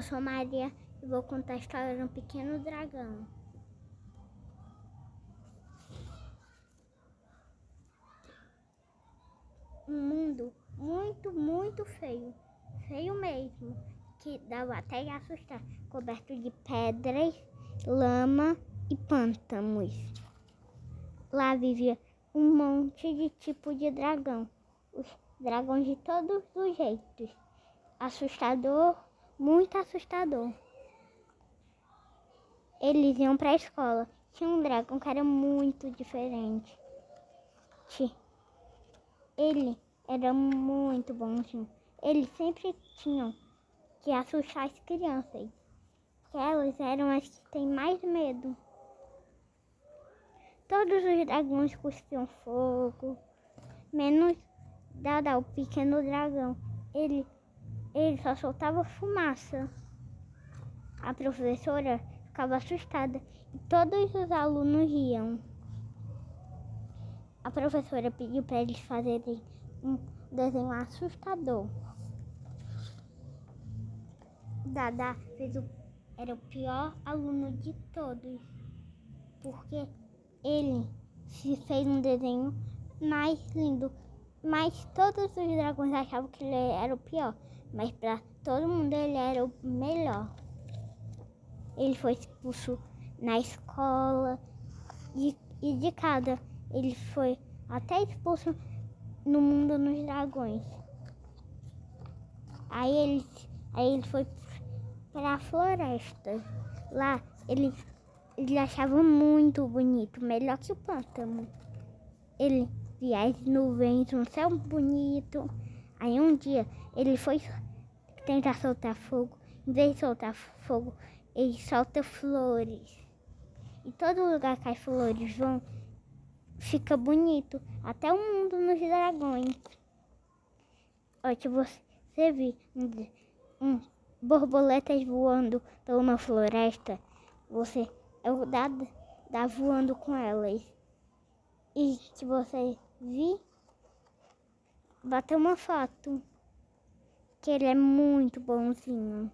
sou Maria e vou contar a história de um pequeno dragão. Um mundo muito, muito feio, feio mesmo, que dava até assustar, coberto de pedras, lama e pântanos. Lá vivia um monte de tipo de dragão, os dragões de todos os jeitos. Assustador, muito assustador. Eles iam para a escola. Tinha um dragão que era muito diferente. Ele era muito bonzinho. Eles sempre tinham que assustar as crianças. Que elas eram as que têm mais medo. Todos os dragões cuspiam fogo, menos Dada, o pequeno dragão. Ele, ele só soltava fumaça. A professora ficava assustada e todos os alunos riam. A professora pediu para eles fazerem um desenho assustador. Dada fez o, era o pior aluno de todos, porque ele se fez um desenho mais lindo, mas todos os dragões achavam que ele era o pior, mas para todo mundo ele era o melhor. Ele foi expulso na escola e, e de cada ele foi até expulso no mundo dos dragões. Aí ele, aí ele foi para a floresta. Lá ele, ele achava muito bonito, melhor que o pântano. Ele via as nuvens, um céu bonito. Aí um dia ele foi tentar soltar fogo. Em vez de soltar fogo, ele solta flores. E todo lugar que as flores vão, fica bonito. Até o mundo nos dragões. Se você vir um, borboletas voando por uma floresta, você é o dá, dá voando com elas. E se você vir, bater uma foto, que ele é muito bonzinho.